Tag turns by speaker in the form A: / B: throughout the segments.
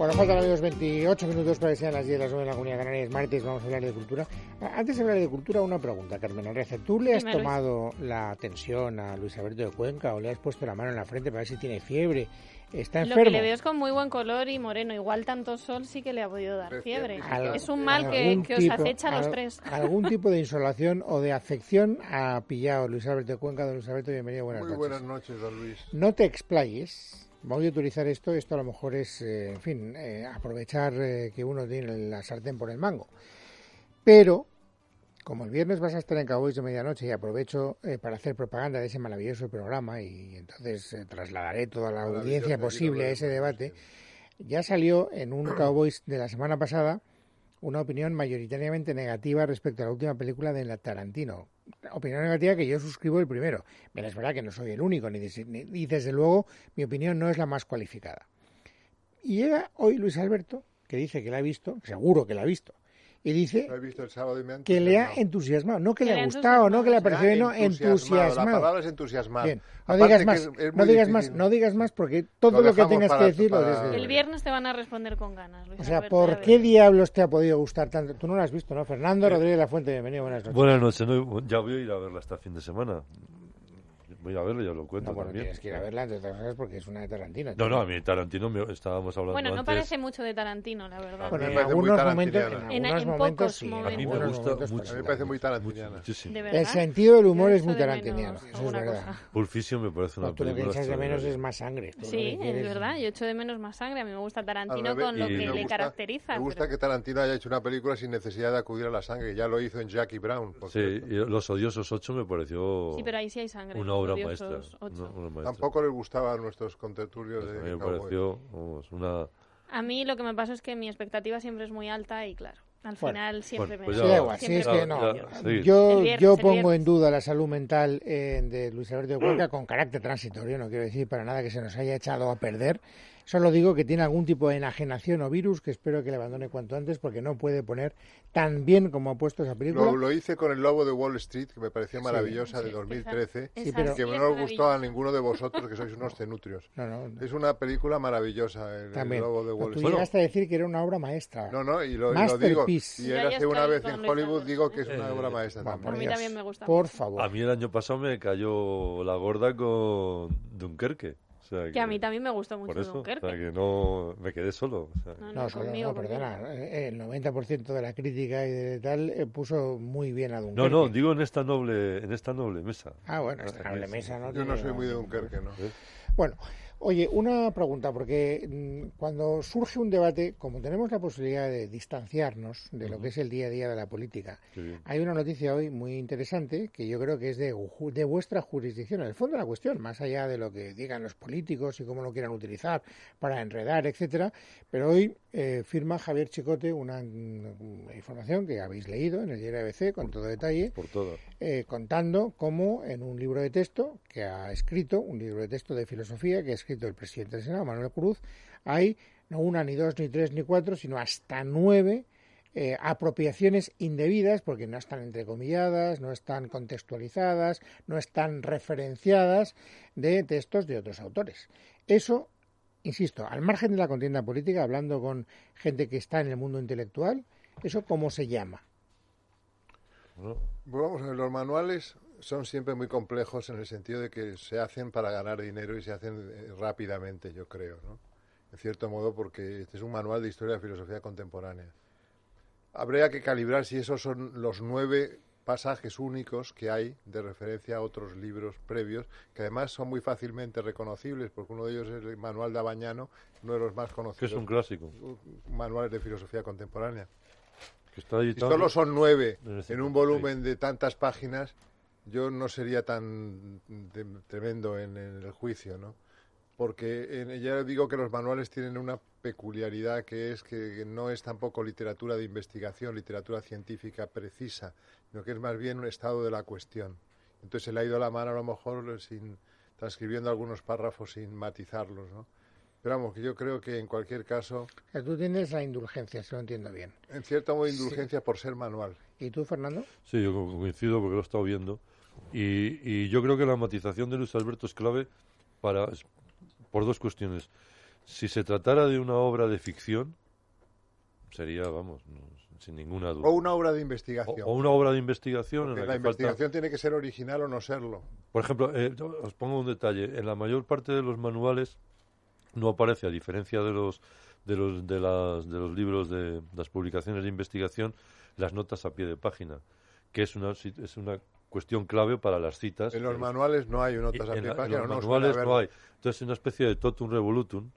A: Bueno, faltan amigos 28 minutos para que sean las 10 de las 9 en la Comunidad Canaria. Es martes, vamos a hablar de cultura. Antes de hablar de cultura, una pregunta, Carmen Arrece. ¿Tú le has
B: Dime, Luis.
A: tomado la tensión a Luis Alberto de Cuenca o le has puesto la mano en la frente para ver si tiene fiebre? ¿Está
B: Lo
A: enfermo?
B: que le veo es con muy buen color y moreno. Igual tanto sol sí que le ha podido dar fiebre.
A: Al-
B: Es un mal que, que os
A: tipo-
B: acecha a los tres.
A: Algún tipo de insolación o de afección ha pillado Luis Alberto de Cuenca. Don Luis Alberto, bienvenido, buenas
C: Muy
A: noches.
C: buenas noches, don Luis.
A: No te explayes. Voy a utilizar esto. Esto a lo mejor es, eh, en fin, eh, aprovechar eh, que uno tiene la sartén por el mango. Pero, como el viernes vas a estar en Cowboys de Medianoche y aprovecho para hacer propaganda de ese maravilloso programa y entonces trasladaré toda la audiencia posible a ese debate, ya salió en un Cowboys de la semana pasada una opinión mayoritariamente negativa respecto a la última película de la Tarantino. Opinión negativa que yo suscribo el primero. Pero es verdad que no soy el único, ni, y desde luego mi opinión no es la más cualificada. Y llega hoy Luis Alberto, que dice que la ha visto, seguro que la ha visto, y dice
C: Lo he visto el sábado y me ha
A: que le ha
C: entusiasmado.
A: no que
B: Que
A: le ha gustado, no que le ha parecido, no,
C: entusiasmado.
A: entusiasmado.
C: La palabra es entusiasmar.
A: Bien, no
C: Aparte
A: digas más,
C: es- es
A: no digas más, no digas más porque todo
C: Lo
A: lo, que tengas que decir lo desde
B: El viernes te van a responder con ganas. Luis
A: O sea,
B: Alberto,
A: ¿por qué diablos te ha podido gustar tanto? Tú no lo has visto, ¿no? Fernando Rodríguez La Fuente, bienvenido, buenas noches.
D: Buenas noches, no, ya voy a ir a verla hasta fin de semana. Voy a verla, ya lo cuento
A: no, bueno,
D: también.
A: tienes que ir a verla, entre otras cosas, porque es una de Tarantino.
D: No, no, a mí Tarantino me, estábamos hablando
B: Bueno, no
D: antes.
B: parece mucho de Tarantino, la verdad.
A: Bueno, en algunos momentos, en algunos
B: en
A: momentos
B: pocos
A: sí,
B: momentos.
D: A mí me gusta mucho.
C: A mí me parece muy tarantiniana.
A: El sentido del humor
B: Yo
A: es muy tarantiniano, eso es verdad.
D: Fiction me parece una
A: No, tú lo que
D: película
A: echas de menos es más sangre.
B: Sí, es verdad. Yo echo de menos más sangre. A mí me gusta Tarantino con lo que le caracteriza.
C: Me gusta que Tarantino haya hecho una película sin necesidad de acudir a la sangre. Ya lo hizo en Jackie Brown.
D: Sí, Los Odiosos 8 me pareció
B: Sí, pero ahí sí hay sangre.
D: una obra Maestra.
B: ocho.
D: una.
C: Tampoco les gustaban nuestros contertulios
D: A mí
C: de
D: me
C: Cowboy.
D: pareció vamos, una...
B: A mí lo que me pasa es que mi expectativa siempre es muy alta y claro, al
A: Bueno,
B: final siempre
D: bueno,
B: me
D: pues
A: Sí,
D: ya-
A: da igual, sí,
B: siempre
A: es
B: me-
A: que no.
D: ya, sí.
A: Yo,
B: viernes,
A: yo pongo en duda la salud mental eh, de Luis Alberto de Cuenca con carácter transitorio, no quiero decir para nada que se nos haya echado a perder. Solo digo que tiene algún tipo de enajenación o virus que espero que le abandone cuanto antes porque no puede poner tan bien como ha puesto esa película.
C: Lo, lo hice con El Lobo de Wall Street, que me pareció maravillosa, de
B: Sí,
C: 2013.
B: esa-
A: Sí,
B: esa
A: pero-
C: Que
B: sí
C: no os gustó a ninguno de vosotros, que sois unos cenutrios.
A: No, no,
C: Es una película maravillosa, El, el
A: también.
C: Lobo de
A: No,
C: Wall
A: tú
C: Street.
A: llegaste a decir que era una obra maestra.
C: No, no, y lo, y lo digo. Y él hace una vez en Hollywood, digo que es una
D: Eh,
C: obra maestra
A: Va,
C: también.
A: por
B: A mí también me gusta
A: Por favor.
D: A mí el año pasado me cayó la gorda con Dunkerque. O sea,
B: Que a mí también me gustó mucho
D: Por eso, o
B: Dunkerque.
D: sea, que no me quedé solo. o sea,
B: No,
A: No, solo,
B: conmigo,
A: no, perdona. eh, El 90% de la crítica y de tal eh, puso muy bien a
D: No,
A: Dunkerque.
D: no, digo en esta noble, en esta noble mesa.
A: Ah, bueno, esta noble mesa, ¿no?
C: Yo no soy muy de Dunkerque, ¿no?
D: ¿eh?
A: Bueno, oye, una pregunta, porque mm, cuando surge un debate, como tenemos la posibilidad de distanciarnos de lo que es el día a día de la política, hay una noticia hoy muy interesante que yo creo que es de, de vuestra jurisdicción, en el fondo de la cuestión, más allá de lo que digan los políticos y cómo lo quieran utilizar para enredar, etcétera. Pero hoy eh, firma Javier Chicote una, mm, información que habéis leído en el diario ABC con todo detalle,
D: Por todo.
A: eh, contando cómo en un libro de texto que ha escrito, un libro de texto de filosofía que ha escrito el presidente del Senado, Manuel Cruz, hay no una, ni dos, ni tres, ni cuatro, sino hasta nueve eh, apropiaciones indebidas, porque no están entrecomilladas, no están contextualizadas, no están referenciadas de textos de otros autores. Eso, insisto, al margen de la contienda política, hablando con gente que está en el mundo intelectual, ¿eso cómo se llama?
D: ¿no?
C: Pues vamos a ver, los manuales son siempre muy complejos en el sentido de que se hacen para ganar dinero y se hacen eh, rápidamente, yo creo, ¿no? En cierto modo, porque este es un manual de historia de filosofía contemporánea. Habría que calibrar si esos son los nueve pasajes únicos que hay de referencia a otros libros previos, que además son muy fácilmente reconocibles, porque uno de ellos es el manual de Abañano, uno de los más
D: Que
C: conocidos
D: es un clásico.
C: manuales de filosofía contemporánea.
D: Que está editado.
C: solo son nueve
D: en
C: un volumen de tantas páginas, yo no sería tan de- tremendo en, en el juicio, ¿no? Porque en, ya digo que los manuales tienen una peculiaridad que es que no es tampoco literatura de investigación, literatura científica precisa, sino que es más bien un estado de la cuestión. Entonces se le ha ido la mano a lo mejor sin transcribiendo algunos párrafos sin matizarlos, ¿no? Pero vamos, que yo creo que en cualquier caso,
A: O sea, tú tienes la indulgencia, si lo entiendo bien.
C: en cierto modo, indulgencia por ser manual.
A: ¿Y tú, Fernando?
D: Sí, yo co- coincido porque lo he estado viendo. Y, y yo creo que la matización de Luis Alberto es clave para, por dos cuestiones. Si se tratara de una obra de ficción, sería, vamos, no, sin ninguna duda.
C: O una obra de investigación.
D: O, o una obra de investigación
C: Porque
D: en
C: la
D: la, que falta-
C: investigación tiene que ser original o no serlo.
D: Por ejemplo, eh, os pongo un detalle. En la mayor parte de los manuales no aparece, a diferencia de los de los de las de los libros de las publicaciones de investigación, las notas a pie de página, que es una es una cuestión clave para las citas.
C: En los manuales no hay notas a
D: en, la- en los
C: no
D: manuales no hay. Entonces es una especie de totum revolutum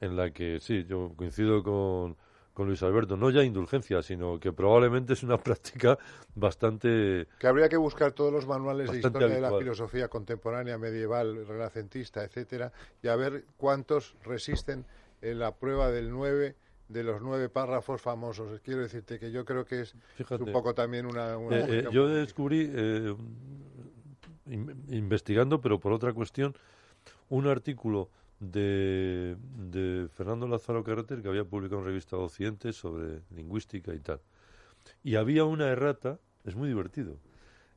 D: en la que sí, yo coincido con, con Luis Alberto, no ya indulgencia, sino que probablemente es una práctica bastante
C: Que habría que buscar todos los manuales de historia de la
D: habitual.
C: filosofía contemporánea, medieval, renacentista, etcétera, y a ver cuántos resisten en la prueba del 9 de los nueve párrafos famosos. Quiero decirte que yo creo que es
D: Fíjate.
C: un poco también una... una
D: Eh, eh, yo descubrí, eh, in- investigando, pero por otra cuestión, un artículo de, de Fernando Lázaro Carreter que había publicado en Revista Occidente sobre lingüística y tal. Y había una errata, es muy divertido,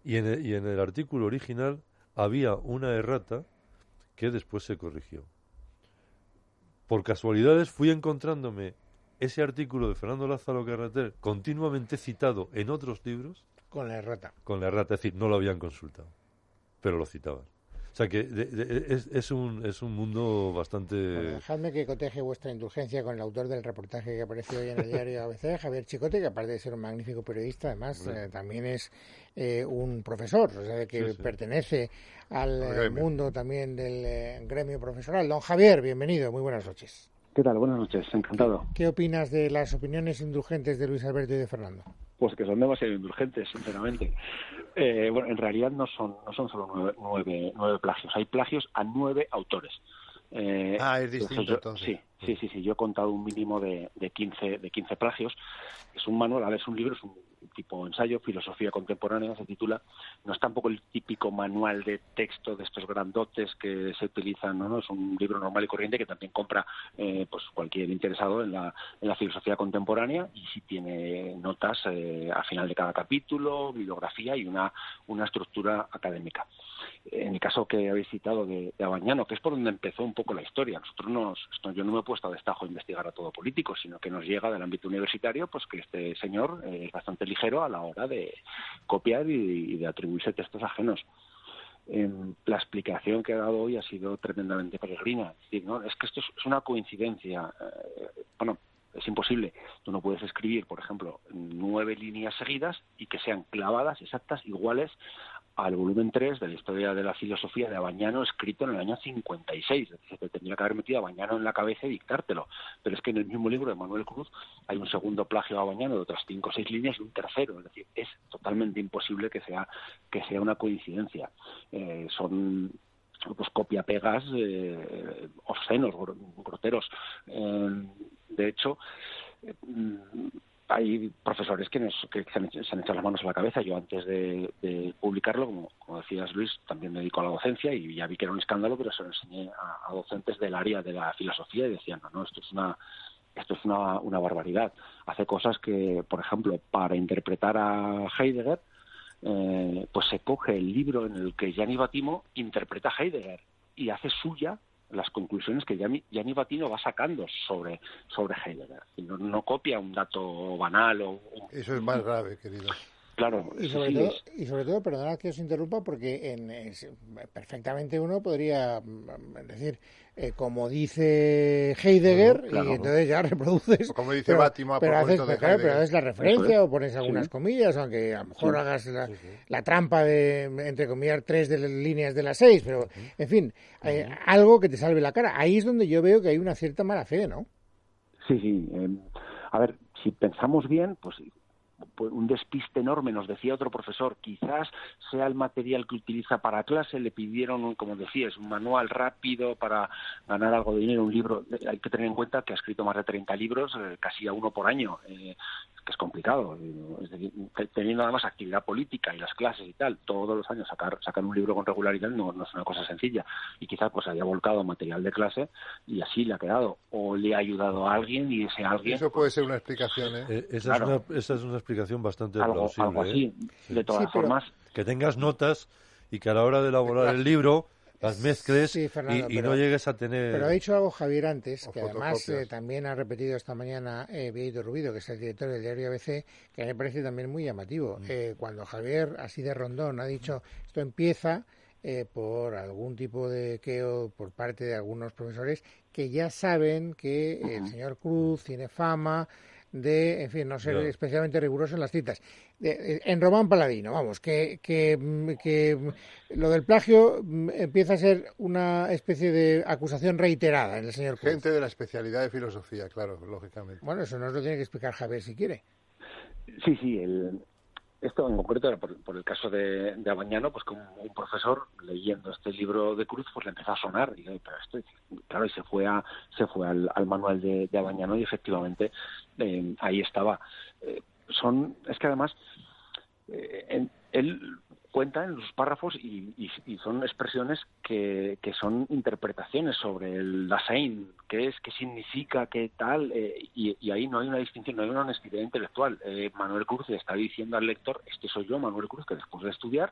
D: y en el, y en el artículo original había una errata que después se corrigió. Por casualidades fui encontrándome ese artículo de Fernando Lázaro Carreter continuamente citado en otros libros
A: Con la errata.
D: con la errata, es decir, no lo habían consultado, pero lo citaban. O sea que de- de- es, es un, es un mundo bastante...
A: Bueno, dejadme que coteje vuestra indulgencia con el autor del reportaje que apareció hoy en el diario ABC, Javier Chicote, que aparte de ser un magnífico periodista, además eh, también es eh, un profesor, o sea, que
D: Sí, sí.
A: pertenece al eh, mundo también del eh, gremio profesional. Don Javier, bienvenido, muy buenas noches.
E: ¿Qué tal? Buenas noches, encantado.
A: ¿Qué opinas de las opiniones indulgentes de Luis Alberto y de Fernando?
E: Pues que son demasiado indulgentes, sinceramente. Eh, bueno, en realidad no son, no son solo nueve, nueve, nueve plagios, hay plagios a nueve autores. Eh,
C: Ah, es distinto
E: yo-
C: entonces.
E: Sí, sí, sí, sí, yo he contado un mínimo de, de, 15, de 15 plagios. Es un manual, a ver, es un libro, es un tipo ensayo, filosofía contemporánea, se titula. No es tampoco el típico manual de texto de estos grandotes que se utilizan, no, es un libro normal y corriente que también compra eh, pues cualquier interesado en la, en la filosofía contemporánea y sí tiene notas eh, al final de cada capítulo, bibliografía y una, una estructura académica. En el caso que habéis citado de, de Abañano, que es por donde empezó un poco la historia, nosotros nos, yo no me he puesto a destajo a investigar a todo político, sino que nos llega del ámbito universitario, pues que este señor eh, es bastante ligero a la hora de copiar y, de atribuirse textos ajenos. Em, la explicación que ha dado hoy ha sido tremendamente peregrina. Es decir, ¿no? es que esto es, es una coincidencia. Eh, bueno, es imposible. Tú no puedes escribir, por ejemplo, nueve líneas seguidas y que sean clavadas, exactas, iguales al volumen 3 de la historia de la filosofía de Abañano, escrito en el año 56. Es decir, te tendría que haber metido a Abañano en la cabeza y dictártelo. Pero es que en el mismo libro de Manuel Cruz hay un segundo plagio a Abañano de otras cinco o seis líneas y un tercero. Es decir, es totalmente imposible que sea, que sea una coincidencia. Eh, son pues copia-pegas eh, obscenos, gro- groteros. Eh, de hecho, hay profesores que, nos, que se, han hecho, se han echado las manos a la cabeza. Yo antes de, de publicarlo, como, decías Luis, también me dedico a la docencia y ya vi que era un escándalo, pero se lo enseñé a, docentes del área de la filosofía y decían, no, no, esto es una esto es una, una barbaridad. Hace cosas que, por ejemplo, para interpretar a Heidegger, eh, pues se coge el libro en el que Gianni Batimo interpreta a Heidegger y hace suya las conclusiones que Gianni, Gianni Batino va sacando sobre, sobre Heidegger. No, no copia un dato banal o...
C: Eso es más grave, querido.
E: Claro,
A: Y sobre,
E: sí
A: todo,
E: es-
A: y sobre todo, perdonad que os interrumpa, porque en, es- perfectamente uno podría mm, decir, eh, como dice Heidegger,
E: Bueno, claro.
A: y entonces ya reproduces.
C: O como dice
A: pero,
C: Bátimo a
A: pero haces,
C: propósito de
A: claro, pero
C: Heidegger.
A: haces la referencia o pones algunas
E: Sí.
A: comillas, aunque a lo mejor
E: Sí.
A: hagas la,
D: Sí, sí.
A: la trampa de, entre comillas, tres de las líneas de las seis, pero, en fin, eh, algo que te salve la cara. Ahí es donde yo veo que hay una cierta mala fe, ¿no?
E: Sí, sí. eh, a ver, si pensamos bien, pues pues, un despiste enorme, nos decía otro profesor, quizás sea el material que utiliza para clase, le pidieron, como decías, un manual rápido para ganar algo de dinero, un libro, hay que tener en cuenta que ha escrito más de 30 libros, eh, casi a uno por año, eh, que es complicado, eh, es decir, te- teniendo además actividad política y las clases y tal, todos los años sacar, sacar un libro con regularidad no, no es una cosa sencilla, y quizás pues haya volcado material de clase y así le ha quedado, o le ha ayudado a alguien y ese alguien
C: Eso puede ser una explicación, ¿eh?
D: Eh, esa,
E: Claro.
D: es una, esa es una explicación bastante
E: algo,
D: plausible.
E: algo
D: ¿eh?
E: así.
D: Sí.
E: De todas
A: Sí,
E: formas,
D: Que tengas notas y que a la hora de elaborar el libro las mezcles
A: Sí,
D: y,
A: Fernando,
D: y
A: pero-
D: no llegues a tener...
A: Pero ha dicho algo Javier antes, que además eh, también ha repetido esta mañana eh, Vieito Rubido, que es el director del diario ABC, que me parece también muy llamativo.
C: Mm.
A: Eh, cuando Javier, así de rondón, ha dicho esto empieza eh, por algún tipo de queo por parte de algunos profesores que ya saben que el señor Cruz tiene fama de, en fin, no ser especialmente riguroso en las citas. De- en Román Paladino, vamos, que, que, que lo del plagio mm, empieza a ser una especie de acusación reiterada en el señor Cruz.
C: Gente de la especialidad de filosofía, claro, lógicamente.
A: Bueno, eso nos lo tiene que explicar Javier si quiere.
E: Sí, sí, el, esto en concreto era por, el caso de, de Abañano, pues como un profesor leyendo este libro de Cruz, pues le empezó a sonar. Y, claro, y se fue, se fue al, al manual de, de Abañano y efectivamente eh, ahí estaba. Eh, son, es que además, eh, él cuenta en los párrafos y, y- son expresiones que, son interpretaciones sobre el Dasein, qué es, qué significa, qué tal, eh, y, ahí no hay una distinción, no hay una honestidad intelectual. Eh, Manuel Cruz le está diciendo al lector, este soy yo, Manuel Cruz, que después de estudiar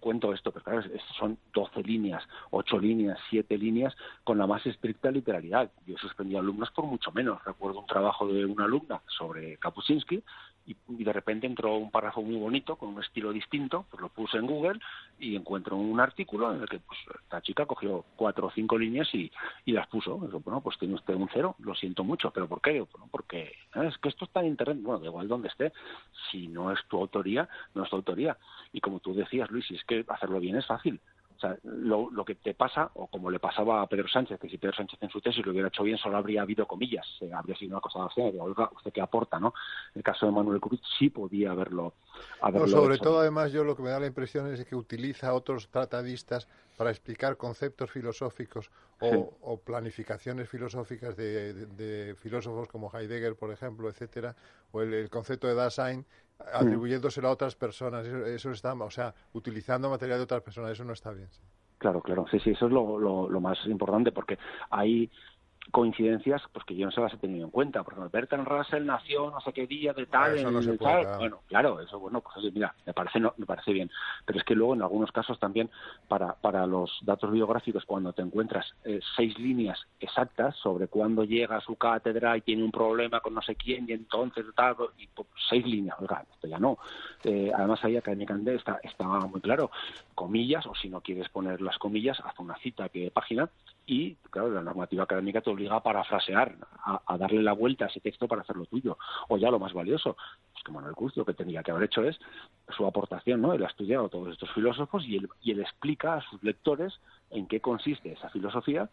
E: cuento esto, pero claro, son 12 líneas, 8 líneas, 7 líneas, con la más estricta literalidad. Yo he suspendido alumnos por mucho menos. Recuerdo un trabajo de una alumna sobre Kapuscinski y, y de repente entró un párrafo muy bonito, con un estilo distinto, pues lo puse en Google y encuentro un artículo en el que pues, esta chica cogió cuatro o cinco líneas y, y las puso. Digo, bueno, pues tiene usted un cero, lo siento mucho, pero ¿por qué? Porque "Ah, es que esto está en Internet, bueno, da igual donde esté, si no es tu autoría, no es tu autoría. Y como tú decías, Luis, si es que hacerlo bien es fácil. Sea, lo, lo que te pasa, o como le pasaba a Pedro Sánchez, que si Pedro Sánchez en su tesis lo hubiera hecho bien, solo habría habido comillas, eh, habría sido una cosa de, oiga, ¿usted qué aporta, no? El caso de Manuel Cruz sí podía haberlo,
C: No,
E: haberlo
C: sobre
E: hecho.
C: todo, además, yo lo que me da la impresión es que utiliza a otros tratadistas para explicar conceptos filosóficos o,
E: Sí.
C: o planificaciones filosóficas de, de- de filósofos como Heidegger, por ejemplo, etcétera, o el, el concepto de Dasein, atribuyéndoselo a otras personas. Eso, eso está, o sea, utilizando material de otras personas, eso no está bien. sí.
E: Claro, claro, sí, sí, eso es lo, lo, lo más importante porque hay coincidencias pues que yo no se las he tenido en cuenta. Por ejemplo, Bertrand Russell nació no sé qué día de tal,
C: Ah, no se
E: el
C: puede,
E: tal.
C: claro.
E: Bueno, claro, eso bueno, pues oye, mira, me parece no, me parece bien. Pero es que luego en algunos casos también para, para los datos biográficos cuando te encuentras eh, seis líneas exactas sobre cuándo llega a su cátedra y tiene un problema con no sé quién y entonces tal y pues, seis líneas, oiga, esto ya no. Eh, además ahí académicamente está, está muy claro, comillas o si no quieres poner las comillas, haz una cita de página y, claro, la normativa académica te obliga a parafrasear, a, darle la vuelta a ese texto para hacerlo tuyo. O ya lo más valioso, pues que Manuel Cruz lo que tendría que haber hecho es su aportación, ¿no? Él ha estudiado a todos estos filósofos y él, y él explica a sus lectores en qué consiste esa filosofía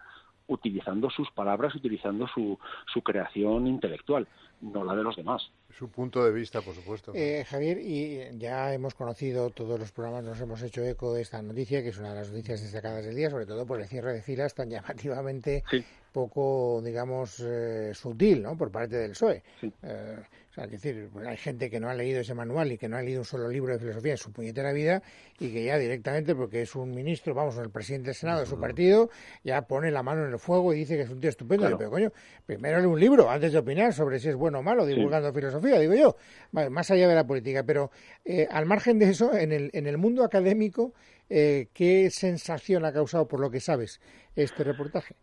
E: utilizando sus palabras, utilizando su, su creación intelectual, no la de los demás.
C: Su punto de vista, por supuesto.
A: Eh, Javier, y ya hemos conocido, todos los programas nos hemos hecho eco de esta noticia, que es una de las noticias destacadas del día, sobre todo por el cierre de filas tan llamativamente
E: Sí.
A: poco, digamos, eh, sutil, ¿no? Por parte del PSOE.
E: Sí.
A: Eh, o sea, es decir, pues hay gente que no ha leído ese manual y que no ha leído un solo libro de filosofía en su puñetera vida y que ya directamente, porque es un ministro, vamos, el presidente del Senado de su partido, ya pone la mano en el fuego y dice que es un tío estupendo.
E: Claro.
A: Pero coño, primero lee un libro antes de opinar sobre si es bueno o malo divulgando filosofía, digo yo. Vale, más allá de la política. Pero eh, al margen de eso, en el, en el mundo académico, eh, ¿qué sensación ha causado, por lo que sabes, este reportaje?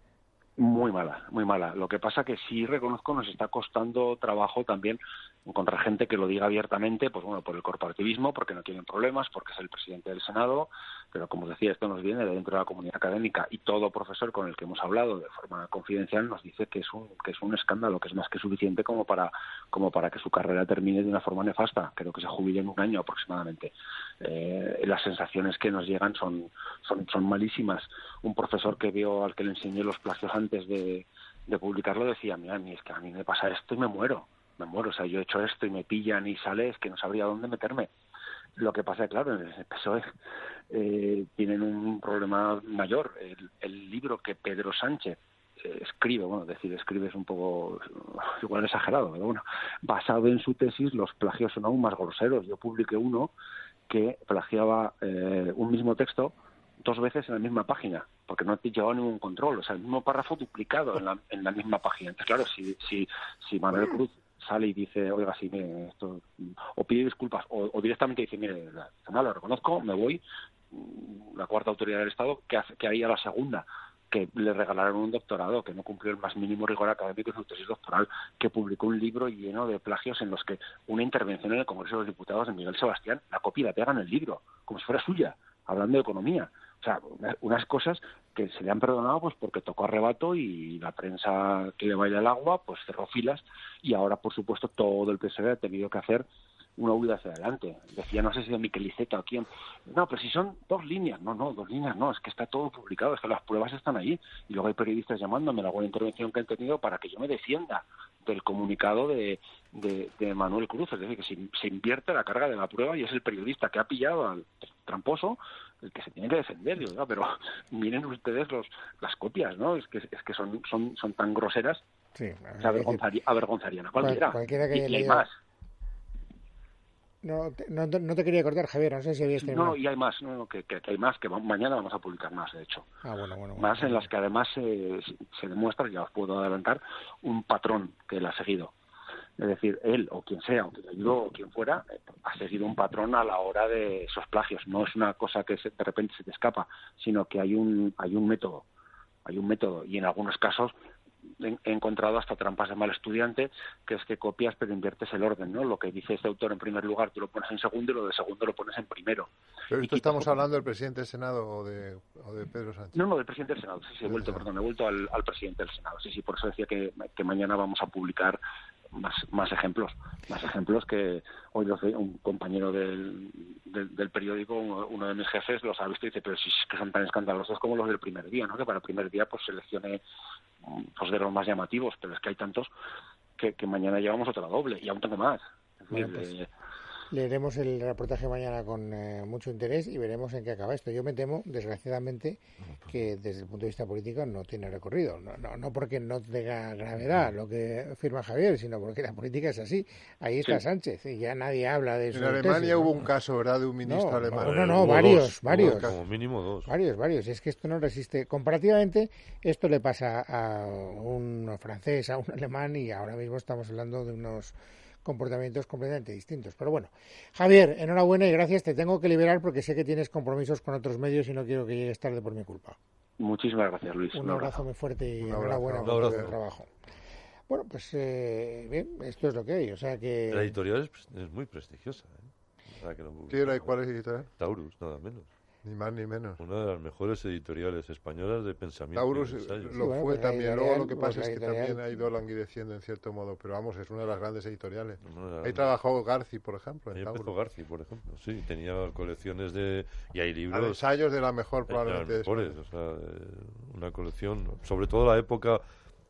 E: Muy mala, muy mala. Lo que pasa que sí reconozco nos está costando trabajo también encontrar gente que lo diga abiertamente, pues bueno, por el corporativismo, porque no tienen problemas, porque es el presidente del Senado, pero como decía, esto nos viene de dentro de la comunidad académica y todo profesor con el que hemos hablado de forma confidencial nos dice que es un que es un escándalo, que es más que suficiente como para como para que su carrera termine de una forma nefasta. Creo que se jubile en un año aproximadamente. Eh, las sensaciones que nos llegan son son son malísimas. Un profesor que veo al que le enseñé los plagios de, de publicarlo decía, mira, a es que a mí me pasa esto y me muero, me muero, o sea, yo he hecho esto y me pillan y sale, es que no sabría dónde meterme. Lo que pasa, claro, en el PSOE eh, tienen un problema mayor. El, el libro que Pedro Sánchez eh, escribe, bueno, decir escribe es un poco igual exagerado, pero bueno, basado en su tesis, los plagios son aún más groseros. Yo publiqué uno que plagiaba eh, un mismo texto dos veces en la misma página, porque no te llevaba ningún control, o sea, el mismo párrafo duplicado en la, en la misma página. Entonces, claro, si, si, si Manuel Cruz sale y dice, oiga, sí, mire, esto, o pide disculpas, o, o directamente dice, mire, lo reconozco, me voy, la cuarta autoridad del Estado, que, hace, que haría la segunda que le regalaron un doctorado, que no cumplió el más mínimo rigor académico en su tesis doctoral, que publicó un libro lleno de plagios en los que una intervención en el Congreso de los Diputados de Miguel Sebastián, la copia la pega el libro, como si fuera suya, hablando de economía. Sea, unas cosas que se le han perdonado pues porque tocó arrebato y la prensa que le baila el agua pues cerró filas y ahora por supuesto todo el PSOE ha tenido que hacer una huida hacia adelante. Decía, no sé si de Miqueliceta o quién. No, pero si son dos líneas. No, no, dos líneas no. Es que está todo publicado, es que las pruebas están ahí. Y luego hay periodistas llamándome la buena intervención que han tenido para que yo me defienda del comunicado de, de, Manuel Cruz. Es decir, que se, se, invierte la carga de la prueba y es el periodista que ha pillado al tramposo el que se tiene que defender. Digo, pero miren ustedes los, las copias, ¿no? Es que, es que son, son, son tan groseras. Sí, avergonzarían a cualquiera.
A: Cualquiera que
E: y hay más.
A: No, no, no, te quería cortar, Javier, no sé si habías
E: terminado. No, y hay más, no, que, que, hay más, que mañana vamos a publicar más, de hecho.
A: Ah, bueno, bueno,
E: más en las que además se, se demuestra, ya os puedo adelantar, un patrón que él ha seguido. Es decir, él o quien sea, aunque yo o quien fuera, ha seguido un patrón a la hora de esos plagios. No es una cosa que de repente se te escapa, sino que hay un, hay un método. Hay un método y en algunos casos he encontrado hasta trampas de mal estudiante, que es que copias pero inviertes el orden, ¿no? Lo que dice este autor en primer lugar tú lo pones en segundo y lo de segundo lo pones en primero.
C: Pero esto estamos hablando del presidente del Senado o de, Pedro Sánchez.
E: No, no, del presidente del Senado, sí, sí, he vuelto, perdón, he vuelto al, presidente del Senado, sí, sí, por eso decía que, que mañana vamos a publicar más, más ejemplos, más ejemplos que hoy los, un compañero del, del, periódico, uno, de mis jefes, los ha visto y dice, pero si es que son tan escandalosos como los del primer día, ¿no? Que para el primer día pues seleccione pues de los más llamativos, pero es que hay tantos que, que mañana llevamos otra doble y aún tengo más.
A: Pues, leeremos el reportaje mañana con eh, mucho interés y veremos en qué acaba esto. Yo me temo, desgraciadamente, que desde el punto de vista político no tiene recorrido. No, no, no porque no tenga gravedad lo que firma Javier, sino porque la política es así. Ahí está Sánchez y ya nadie habla de eso.
C: En Alemania hubo un caso, ¿verdad?, de un ministro alemán.
A: No, no, varios, varios.
D: Como mínimo dos.
A: Varios, varios. Es que esto no resiste. Comparativamente, esto le pasa a un francés, a un alemán y ahora mismo estamos hablando de unos comportamientos completamente distintos. Pero bueno, Javier, enhorabuena y gracias. Te tengo que liberar porque sé que tienes compromisos con otros medios y no quiero que llegues tarde por mi culpa.
E: Muchísimas gracias, Luis.
A: Un, abrazo, muy fuerte y enhorabuena por el trabajo. Bueno, pues eh, bien, esto es lo que hay. O sea que...
D: La editorial es, muy prestigiosa. ¿eh?
C: ¿Cuál es editorial?
D: Taurus, nada menos.
C: Ni más ni menos.
D: Una de las mejores editoriales españolas de pensamiento.
C: Taurus lo fue pues también. Luego lo que pasa es que también ha ido languideciendo en cierto modo. Pero vamos, es una de las grandes editoriales. Ahí trabajó Garci, por ejemplo.
D: Ahí empezó Garci, por ejemplo. Sí, tenía colecciones de. Y hay libros.
C: ensayos de la mejor, probablemente.
D: mejores, o sea, una colección. Sobre todo la época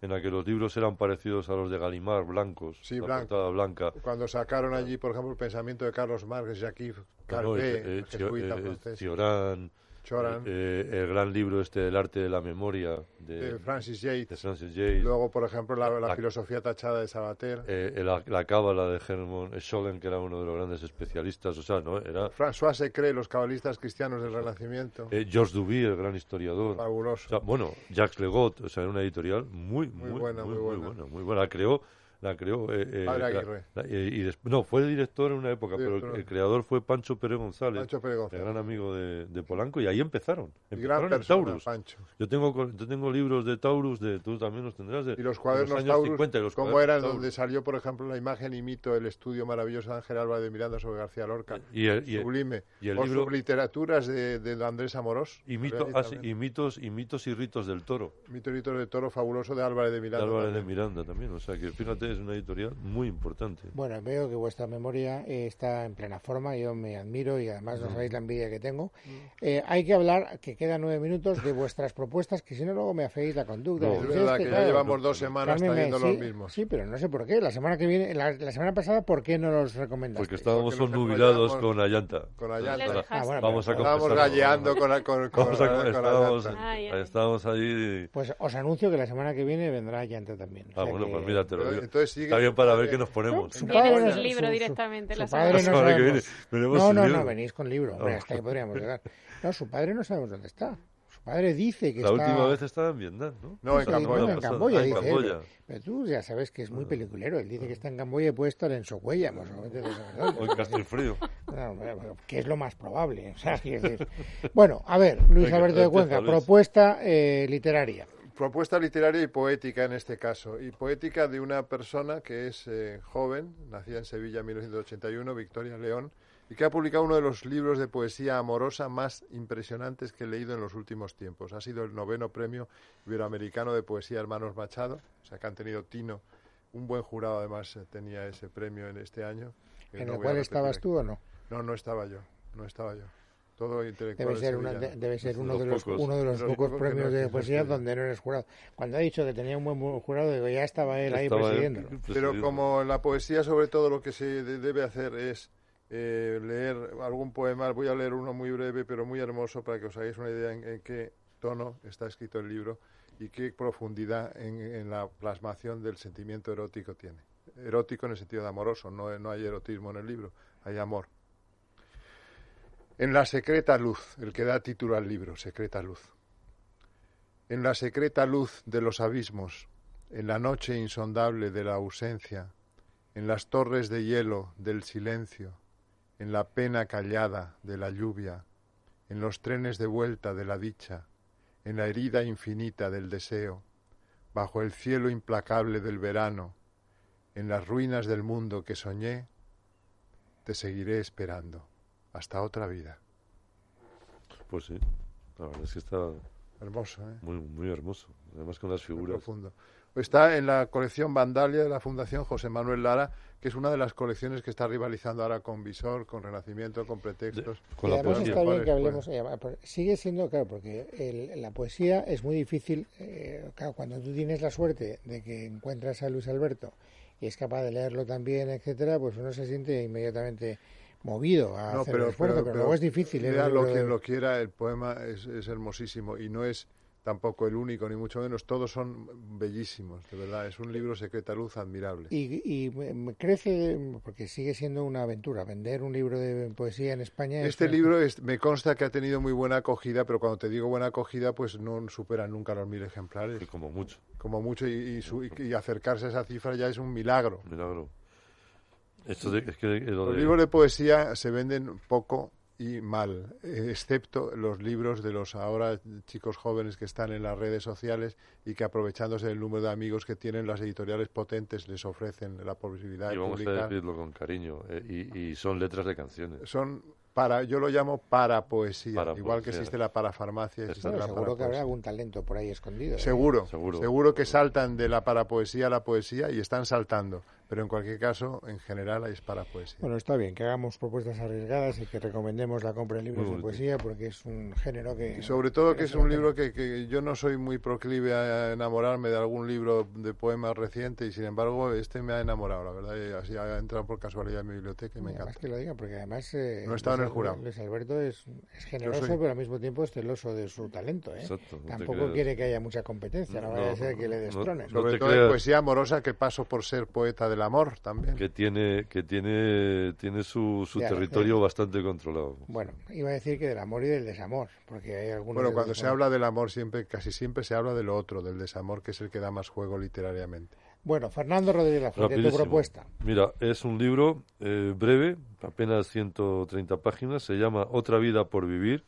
D: en la que los libros eran parecidos a los de Galimar, blancos,
C: sí,
D: la blanco. blanca.
C: Cuando sacaron allí, por ejemplo, el pensamiento de Carlos Marx, Jacques Calvé,
D: eh, eh, eh, el gran libro este del arte de la memoria
C: de, Francis, Yates.
D: Francis
C: Luego, por ejemplo, la, filosofía tachada de Sabater.
D: Eh, la, la, cábala de Hermann Scholem, que era uno de los grandes especialistas. O sea, ¿no? Era,
C: François Secret, los cabalistas cristianos del Renacimiento.
D: Eh, Georges Duby, el gran historiador.
C: Fabuloso.
D: bueno, Jacques Legot, o sea, era una editorial muy, muy, muy buena. Muy, buena. muy buena. Muy buena. Creó la creó. Eh, eh y no, fue director en una época, pero el, creador fue Pancho Pérez González,
C: Pancho Pérez González.
D: el gran amigo de, de, Polanco, y ahí empezaron.
C: empezaron gran Taurus. Pancho.
D: Yo tengo, yo tengo libros de Taurus, de, tú también los tendrás. De,
C: y los cuadernos Taurus, 50, los ¿cómo eran? Donde salió, por ejemplo, la imagen y mito, el estudio maravilloso de Ángel Álvarez de Miranda sobre García Lorca.
D: Y el,
C: sublime.
D: Y el
C: o
D: libro,
C: de, de Andrés Amorós.
D: Y, mito, ah, y, mitos, y mitos y ritos del toro.
C: Mitos y ritos del toro fabuloso de Álvarez de Miranda.
D: De Álvarez de Miranda también. O sea que fíjate, es una editorial muy importante.
A: Bueno, veo que vuestra memoria está en plena forma, yo me admiro y además no sabéis la envidia que tengo. Eh, hay que hablar, que quedan nueve minutos, de vuestras propuestas, que si no luego me hacéis la conducta.
C: es verdad que, ya llevamos dos semanas trayendo los mismos.
A: Sí, pero no sé por qué. La semana que viene, la, semana pasada, ¿por qué no los recomendaste?
D: Porque estábamos nubilados con Ayanta.
C: Con Ayanta.
D: Ah, vamos a
C: estábamos galleando con, con, con,
D: estábamos, estábamos ahí.
A: Pues os anuncio que la semana que viene vendrá Ayanta también.
D: Ah, bueno, pues mira, te lo digo. Está bien para ver qué nos ponemos.
B: Su padre el libro directamente. la padre
A: no, no, no, venís con libro. Hombre, hasta ahí podríamos llegar. No, su padre no sabemos dónde está. Su padre dice que
D: la
A: está...
D: La última vez estaba en Vietnam, ¿no?
C: No, en Camboya.
A: en Camboya, dice Camboya. Pero tú ya sabes que es muy peliculero. Él dice que está en Camboya y puede estar en Socuella, más o
D: en Castelfrío.
A: que es lo más probable. Bueno, a ver, Luis Alberto de Cuenca, propuesta eh, literaria.
C: Propuesta literaria y poética en este caso. Y poética de una persona que es eh, joven, nacida en Sevilla en 1981, Victoria León, y que ha publicado uno de los libros de poesía amorosa más impresionantes que he leído en los últimos tiempos. Ha sido el noveno premio iberoamericano de poesía Hermanos Machado, o sea que han tenido Tino, un buen jurado además eh, tenía ese premio en este año.
A: ¿En el cual estabas tú o no?
C: No, no estaba yo, no estaba yo. Todo intelectual.
A: Debe ser, debe ser uno, de los, uno de los pocos premios de poesía donde no eres jurado. Cuando ha dicho que tenía un buen jurado, digo, ya estaba él ahí presidiendo.
C: Pero como la poesía, sobre todo, lo que se debe hacer es eh, leer algún poema. Voy a leer uno muy breve, pero muy hermoso, para que os hagáis una idea en, qué tono está escrito el libro y qué profundidad en, la plasmación del sentimiento erótico tiene. Erótico en el sentido de amoroso, no, no hay erotismo en el libro, hay amor. En la secreta luz, el que da título al libro, secreta luz. En la secreta luz de los abismos, en la noche insondable de la ausencia, en las torres de hielo del silencio, en la pena callada de la lluvia, en los trenes de vuelta de la dicha, en la herida infinita del deseo, bajo el cielo implacable del verano, en las ruinas del mundo que soñé, te seguiré esperando hasta otra vida.
D: Pues sí, la verdad es que está
C: hermoso, ¿eh?
D: muy, muy hermoso, además con las figuras.
C: profundo. Está en la colección Vandalia de la Fundación José Manuel Lara, que es una de las colecciones que está rivalizando ahora con Visor, con Renacimiento, con Pretextos.
A: con la poesía. está bien que hablemos, eh, sigue siendo, claro, porque la poesía es muy difícil, eh, claro, cuando tú tienes la suerte de que encuentras a Luis Alberto y es capaz de leerlo también, etcétera, pues uno se siente inmediatamente movido a hacer el esfuerzo, pero, luego es difícil.
C: ¿eh? lo quien lo quiera, el poema es, es hermosísimo y no es tampoco el único, ni mucho menos, todos son bellísimos, de verdad, es un libro secreta luz admirable.
A: Y, crece, porque sigue siendo una aventura, vender un libro de poesía en España.
C: Este libro me consta que ha tenido muy buena acogida, pero cuando te digo buena acogida, pues no supera nunca los mil ejemplares.
D: como mucho.
C: Como mucho, y, acercarse a esa cifra ya es un milagro.
D: Milagro. Esto
C: Los libros de poesía se venden poco y mal, excepto los libros de los ahora chicos jóvenes que están en las redes sociales y que aprovechándose del número de amigos que tienen las editoriales potentes les ofrecen la posibilidad
D: y
C: de
D: vamos a decirlo con cariño eh, y, son letras de canciones.
C: Son para, yo lo llamo para poesía, igual que existe la parafarmacia. Existe
A: seguro que habrá algún talento por ahí escondido. ¿eh?
C: Seguro, seguro, seguro que saltan de la parapoesía a la poesía y están saltando pero en cualquier caso, en general, es para poesía.
A: Bueno, está bien que hagamos propuestas arriesgadas y que recomendemos la compra de libros de poesía porque es un género que...
C: Y sobre todo que es un libro que, que, yo no soy muy proclive a enamorarme de algún libro de poemas reciente y sin embargo este me ha enamorado, la verdad, y así ha entrado por casualidad en mi biblioteca y me encanta.
A: que lo diga, porque además... Eh,
C: no estaba en el jurado.
A: Luis Alberto es, es generoso, pero al mismo tiempo es celoso de su talento. ¿eh? Tampoco quiere que haya mucha competencia, no, vaya a ser que le destrones.
C: sobre todo en poesía amorosa que paso por ser poeta del amor también.
D: Que tiene, que tiene, tiene su, su territorio bastante controlado.
A: Bueno, iba a decir que del amor y del desamor, porque hay algunos...
C: Bueno, cuando se habla del amor siempre, casi siempre se habla de lo otro, del desamor, que es el que da más juego literariamente.
A: Bueno, Fernando Rodríguez tu propuesta.
D: Mira, es un libro eh, breve, apenas 130 páginas, se llama Otra vida por vivir,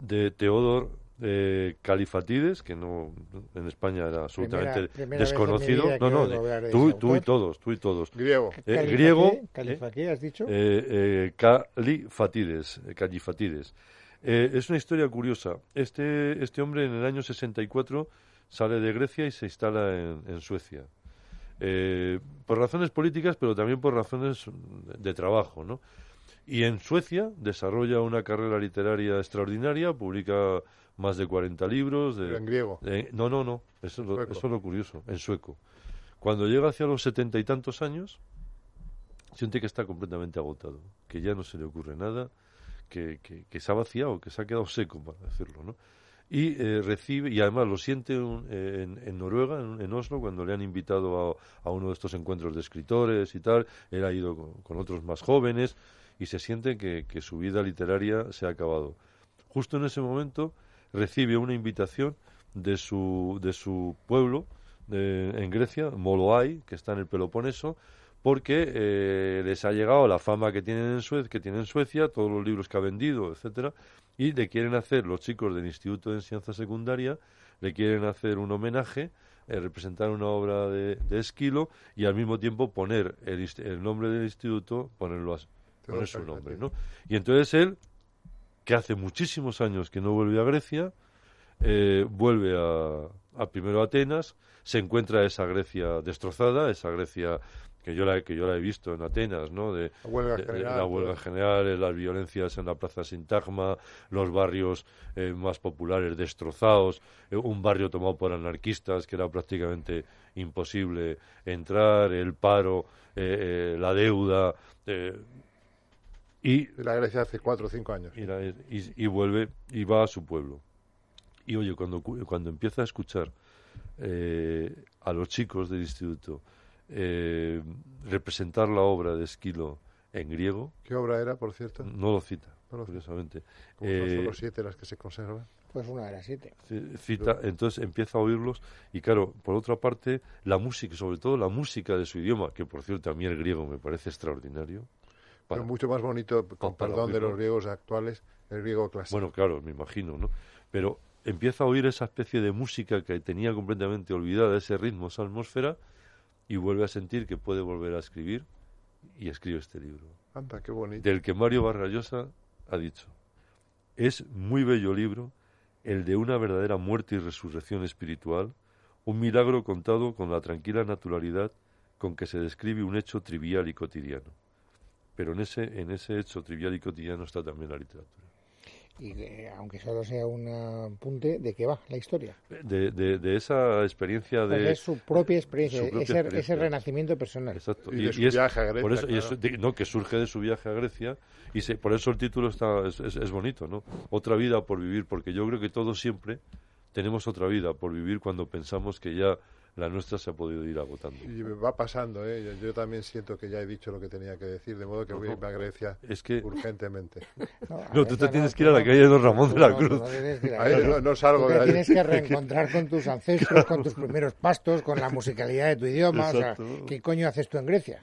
D: de Teodor eh, Califatides, que no en España era absolutamente desconocido. No, no, tú, tú, y todos, tú y todos.
C: Griego.
D: Eh, griego.
A: ¿Califatides has dicho?
D: Eh, Califatides. Califatides. es una historia curiosa. Este, este hombre en el año 64 sale de Grecia y se instala en, en Suecia. por razones políticas, pero también por razones de trabajo, ¿no? Y en Suecia desarrolla una carrera literaria extraordinaria, publica más de 40 libros. De,
C: en griego.
D: no, no, no, eso, es lo curioso, en sueco. Cuando llega hacia los setenta y tantos años, siente que está completamente agotado, que ya no se le ocurre nada, que, que, se ha vaciado, que se ha quedado seco, para decirlo, ¿no? Y eh, recibe, y además lo siente en, en, Noruega, en, Oslo, cuando le han invitado a, a, uno de estos encuentros de escritores y tal, él ha ido con, con otros más jóvenes, y se siente que, que su vida literaria se ha acabado. Justo en ese momento recibe una invitación de su, de su pueblo en Grecia, Moloai, que está en el Peloponeso, porque eh, les ha llegado la fama que tienen en Suecia, que tienen en Suecia, todos los libros que ha vendido, etcétera, y le quieren hacer los chicos del Instituto de Enseñanza Secundaria, le quieren hacer un homenaje, eh, representar una obra de, de, Esquilo y al mismo tiempo poner el, el nombre del instituto, ponerlo a, poner su nombre, ¿no? Y entonces él, que hace muchísimos años que no vuelve a Grecia, eh, vuelve a, a primero a Atenas, se encuentra esa Grecia destrozada, esa Grecia que yo la que yo la he visto en Atenas, ¿no? De
C: la huelga
D: de- de
C: general,
D: la huelga general, eh, las violencias en la Plaza Sintagma, los barrios eh, más populares destrozados, eh, un barrio tomado por anarquistas que era prácticamente imposible entrar, el paro, eh, eh, la deuda y
C: De la Grecia hace cuatro o cinco años.
D: y, la- y- y vuelve y va a su pueblo. Y oye, cuando, cu- cuando empieza a escuchar eh, a los chicos del instituto eh, representar la obra de Esquilo en griego,
C: ¿Qué obra era, por cierto?
D: no lo cita,
C: No lo cita.
D: curiosamente.
C: Como son
D: Eh,
C: solo siete las que se conservan.
A: Pues una de las siete.
D: Cita, entonces empieza a oírlos y claro, por otra parte, la música, sobre todo la música de su idioma, que por cierto a mí el griego me parece extraordinario. Para-
C: Pero mucho más bonito, con
D: para
C: perdón de los griegos actuales, el griego clásico.
D: Bueno, claro, me imagino, ¿no? Pero empieza a oír esa especie de música que tenía completamente olvidada, ese ritmo, esa atmósfera, y vuelve a sentir que puede volver a escribir y escribe este libro,
C: Anda, qué bonito.
D: del que Mario Vargallosa ha dicho. Es muy bello libro, el de una verdadera muerte y resurrección espiritual, un milagro contado con la tranquila naturalidad con que se describe un hecho trivial y cotidiano. Pero en ese, en ese hecho trivial y cotidiano está también la literatura.
A: Y que, aunque solo sea un apunte, ¿de qué va la historia?
D: De, de, de esa experiencia
A: Pues
D: de...
A: es su propia experiencia,
D: su propia
A: ese,
D: experiencia.
A: ese renacimiento personal.
D: Exacto.
C: Y de su viaje a Grecia,
D: Por eso, y
C: claro.
D: eso- de- no, que surge de su viaje a Grecia y se, por eso el título está, es, es- es bonito, ¿no? Otra vida por vivir, porque yo creo que todos siempre tenemos otra vida por vivir cuando pensamos que ya la nuestra se ha podido ir agotando.
C: Y me va pasando, ¿eh? Yo, yo también siento que ya he dicho lo que tenía que decir, de modo que voy a irme a Grecia
D: Es que...
C: urgentemente.
A: No,
D: No, tú te tienes que ir a la calle de Don Ramón de la Cruz.
A: no tienes que ir a
C: Ahí
A: Grecia.
C: no, no salgo de
A: te
C: ahí.
A: tienes que reencontrar con tus ancestros, con tus primeros pastos, con la musicalidad de tu idioma. O sea. ¿qué coño haces tú en Grecia?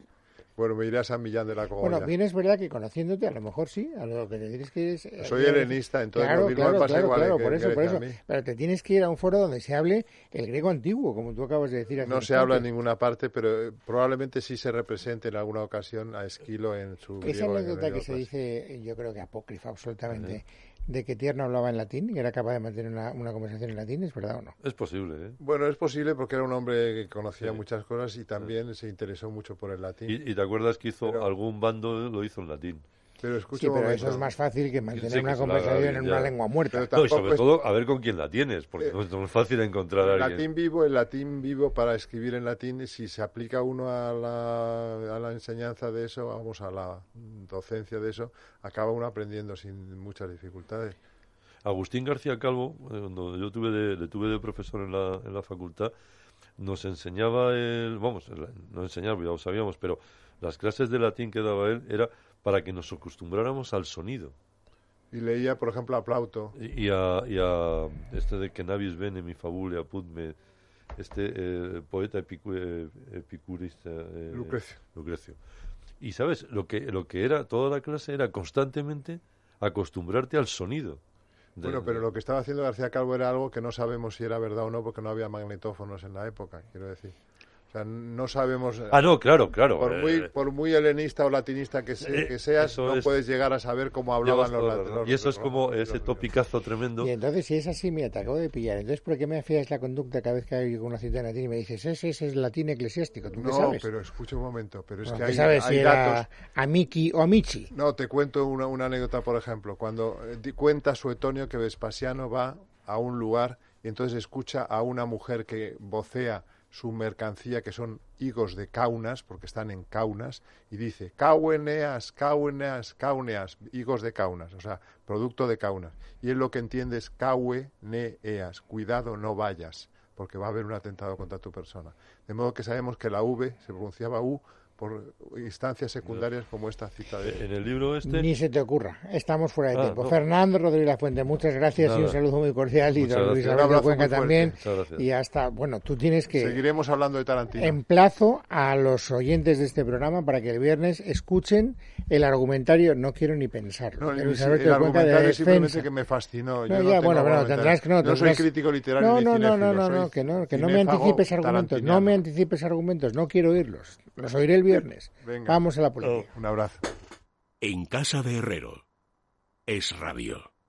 C: Bueno, me iré a San Millán de la Cogolla.
A: Bueno, bien es verdad que conociéndote, a lo mejor sí, a lo que te tienes que ir es... eh,
C: Soy helenista, entonces
A: claro,
C: lo mismo
A: claro,
C: me pasa
A: claro,
C: igual
A: claro,
C: que
A: por eso, por eso. Pero te tienes que ir a un foro donde se hable el griego antiguo, como tú acabas de decir. hace
C: No se habla en ninguna parte, pero eh, probablemente sí se represente en alguna ocasión a Esquilo en su
A: Esa
C: griego, en el
A: anécdota que se dice, yo creo que apócrifa absolutamente, de que Tierno hablaba en latín y que era capaz de mantener una, una conversación en latín, ¿es verdad o no?
D: Es posible, ¿eh?
C: Bueno, es posible porque era un hombre que conocía
D: Sí.
C: muchas cosas y también se interesó mucho por el latín.
D: Y, y te acuerdas que hizo
C: Pero-
D: algún bando, lo hizo en latín.
C: Pero escucha
A: Sí, pero eso es más fácil que mantener
D: Sí,
A: una conversación en
D: ya.
A: una lengua muerta.
C: Pero
D: No, y sobre
C: es-
D: todo a ver con quién la tienes, porque no, no es fácil encontrar a alguien.
C: latín vivo, el latín vivo para escribir en latín, si se aplica uno a la, a la enseñanza de eso, vamos, a la docencia de eso, acaba uno aprendiendo sin muchas dificultades.
D: Agustín García Calvo, eh, cuando yo tuve de, le tuve de profesor en la, en la facultad, nos enseñaba él, vamos, el- no enseñaba, ya lo sabíamos, pero las clases de latín que daba él era para que nos acostumbráramos al sonido.
C: Y leía, por ejemplo, a Plauto.
D: Y y a, y a este de que navis bene mi fabule apud me, este eh, poeta epicu- eh, epicurista eh,
C: Lucrecio.
D: Lucrecio. Y sabes, lo que, lo que era toda la clase era constantemente acostumbrarte al sonido. De-
C: Bueno, pero lo que estaba haciendo García Calvo era algo que no sabemos si era verdad o no, porque no había magnetófonos en la época, quiero decir. O sea, no sabemos...
D: Ah, no, claro, claro.
C: Por muy,
D: eh,
C: por muy helenista o latinista que, se-
D: eh,
C: que seas, no
D: es-
C: puedes llegar a saber cómo hablaban los,
D: toda la
C: lat-
D: razón.
C: los-
D: Y eso es como
C: los-
D: ese
C: los-
D: topicazo tremendo.
A: Y entonces, si es así, mira, te acabo de pillar. Entonces, ¿por qué me afías la conducta cada vez que hay una cita en latín y me dices, ese, ese es latín eclesiástico? ¿Tú qué
C: No,
A: sabes?
C: pero escucha un momento, pero es
A: Bueno,
C: que
A: ¿qué
C: hay,
A: sabes
C: hay
A: si
C: datos...
A: era Amiki o Amici?
C: No, te cuento una, una anécdota, por ejemplo. Cuando eh, cuenta Suetonio que Vespasiano va a un lugar y entonces escucha a una mujer que vocea su mercancía, que son higos de Kaunas, porque están en Kaunas, y dice, Kauneas, Kauneas, Kauneas, higos de Kaunas, o sea, producto de Kaunas. Y él lo que entiende es Kauneas, cuidado, no vayas, porque va a haber un atentado contra tu persona. De modo que sabemos que la V se pronunciaba U por instancias secundarias como esta cita de...
D: En el libro este...
A: Ni se te ocurra. Estamos fuera de
D: Ah,
A: tiempo.
D: no.
A: Fernando Rodríguez La Fuente, muchas gracias y un saludo muy cordial. Y don Luis Alberto
C: abrazo
A: Cuenca también. Y hasta, bueno, tú tienes que...
C: Seguiremos hablando de Tarantino.
A: Emplazo a los oyentes de este programa para que el viernes escuchen el argumentario, no quiero ni pensarlo,
C: No,
A: de
C: el,
A: Luis
C: el
A: Alberto de Cuenca de
C: argumentario
A: defensa.
C: simplemente que me fascinó.
A: No,
C: Yo
A: ya,
C: no
A: bueno, bueno, tendrás que no,
C: No soy crítico literario
A: No,
C: ni
A: no, no, no, no, que no, que no me anticipes argumentos, no me anticipes argumentos, no quiero oírlos, los oiré el viernes.
C: Venga.
A: Vamos a la política.
C: Un abrazo.
F: En casa de Herrero. Es radio.